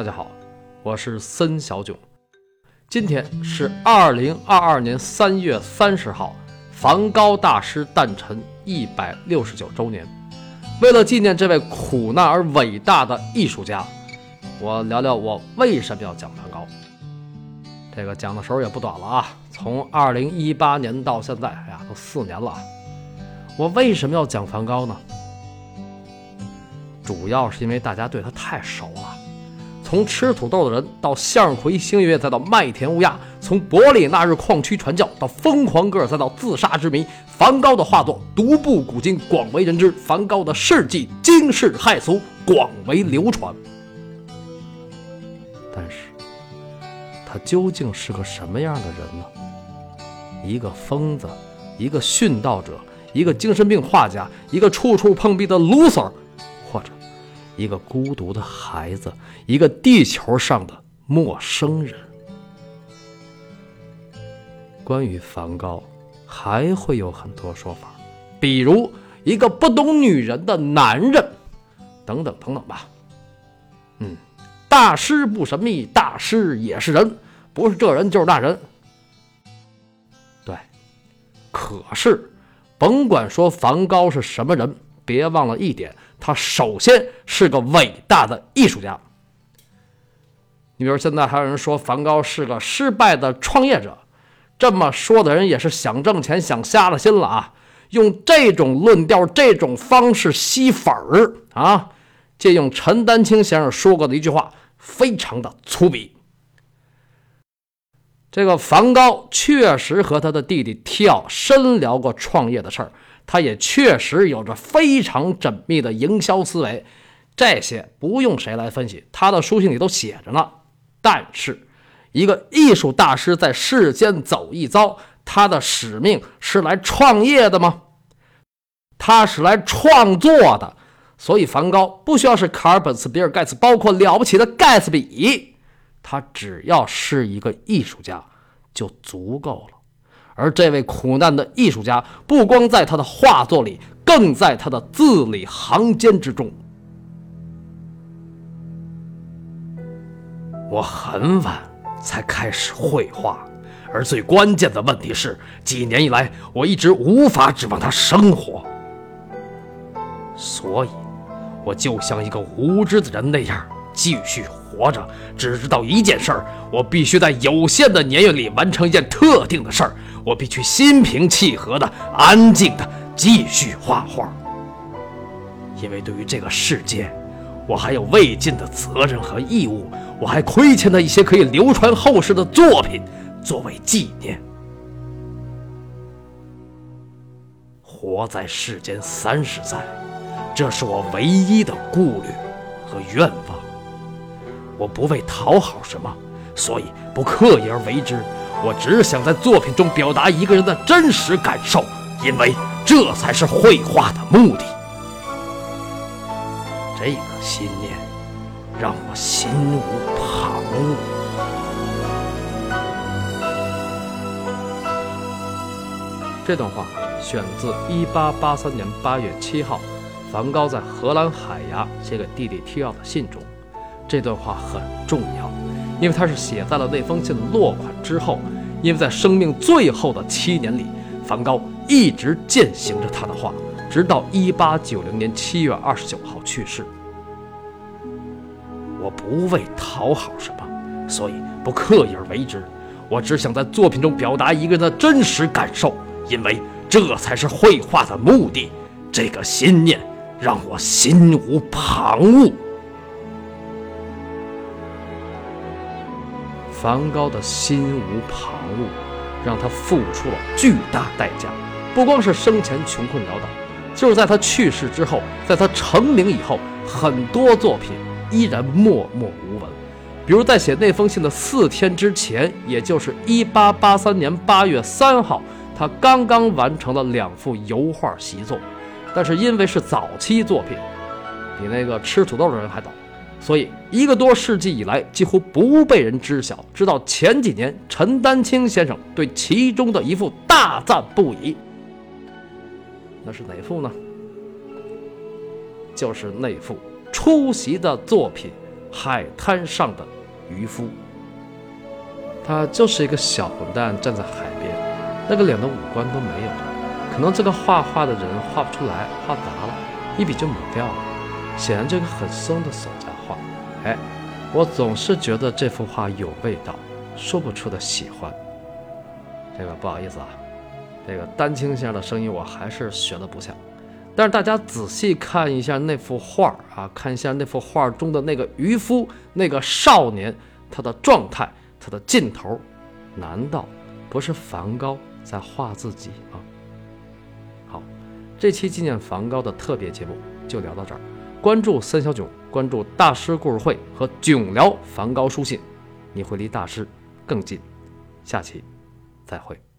大家好，我是森小囧。今天是二零二二年三月三十号，梵高大师诞辰一百六十九周年。为了纪念这位苦难而伟大的艺术家，我聊聊我为什么要讲梵高。这个讲的时候也不短了啊，从二零一八年到现在，哎呀，都四年了。我为什么要讲梵高呢？主要是因为大家对他太熟了。从吃土豆的人到向日葵星月，再到麦田乌鸦；从伯里纳日矿区传教到疯狂戈尔，再到自杀之谜，梵高的画作独步古今，广为人知；梵高的事迹惊世骇俗，广为流传。但是，他究竟是个什么样的人呢？一个疯子，一个殉道者，一个精神病画家，一个处处碰壁的 loser，一个孤独的孩子，一个地球上的陌生人。关于梵高，还会有很多说法，比如一个不懂女人的男人，等等等等吧。嗯，大师不神秘，大师也是人，不是这人就是那人。对，可是，甭管说梵高是什么人。别忘了一点，他首先是个伟大的艺术家。你比如现在还有人说梵高是个失败的创业者，这么说的人也是想挣钱想瞎了心了啊！用这种论调、这种方式吸粉儿啊！借用陈丹青先生说过的一句话，非常的粗鄙。这个梵高确实和他的弟弟提奥深聊过创业的事儿。他也确实有着非常缜密的营销思维，这些不用谁来分析，他的书信里都写着呢。但是，一个艺术大师在世间走一遭，他的使命是来创业的吗？他是来创作的。所以，梵高不需要是卡尔本茨、比尔盖茨，包括了不起的盖茨比，他只要是一个艺术家就足够了。而这位苦难的艺术家，不光在他的画作里，更在他的字里行间之中。我很晚才开始绘画，而最关键的问题是，几年以来我一直无法指望他生活，所以，我就像一个无知的人那样继续活着，只知道一件事儿：我必须在有限的年月里完成一件特定的事儿。我必须心平气和的、安静的继续画画，因为对于这个世界，我还有未尽的责任和义务，我还亏欠他一些可以流传后世的作品作为纪念。活在世间三十载，这是我唯一的顾虑和愿望。我不为讨好什么，所以不刻意而为之。我只想在作品中表达一个人的真实感受，因为这才是绘画的目的。这个信念让我心无旁骛。这段话选自1883年8月7号，梵高在荷兰海牙写给弟弟提奥的信中。这段话很重要。因为他是写在了那封信落款之后，因为在生命最后的七年里，梵高一直践行着他的话，直到一八九零年七月二十九号去世。我不为讨好什么，所以不刻意而为之。我只想在作品中表达一个人的真实感受，因为这才是绘画的目的。这个心念让我心无旁骛。梵高的心无旁骛，让他付出了巨大代价。不光是生前穷困潦倒，就是在他去世之后，在他成名以后，很多作品依然默默无闻。比如在写那封信的四天之前，也就是1883年8月3号，他刚刚完成了两幅油画习作，但是因为是早期作品，比那个吃土豆的人还早。所以，一个多世纪以来几乎不被人知晓。直到前几年，陈丹青先生对其中的一幅大赞不已。那是哪幅呢？就是那幅出席的作品《海滩上的渔夫。他就是一个小混蛋站在海边，那个脸的五官都没有了。可能这个画画的人画不出来，画砸了，一笔就抹掉了。显然这个很松的手在。哎我总是觉得这幅画有味道，说不出的喜欢。这个不好意思啊，这个丹青先生的声音我还是学的不像。但是大家仔细看一下那幅画啊，看一下那幅画中的那个渔夫，那个少年，他的状态，他的劲头，难道不是梵高在画自己吗？好，这期纪念梵高的特别节目就聊到这儿。关注三小囧，关注大师故事会和囧聊梵高书信，你会离大师更近。下期再会。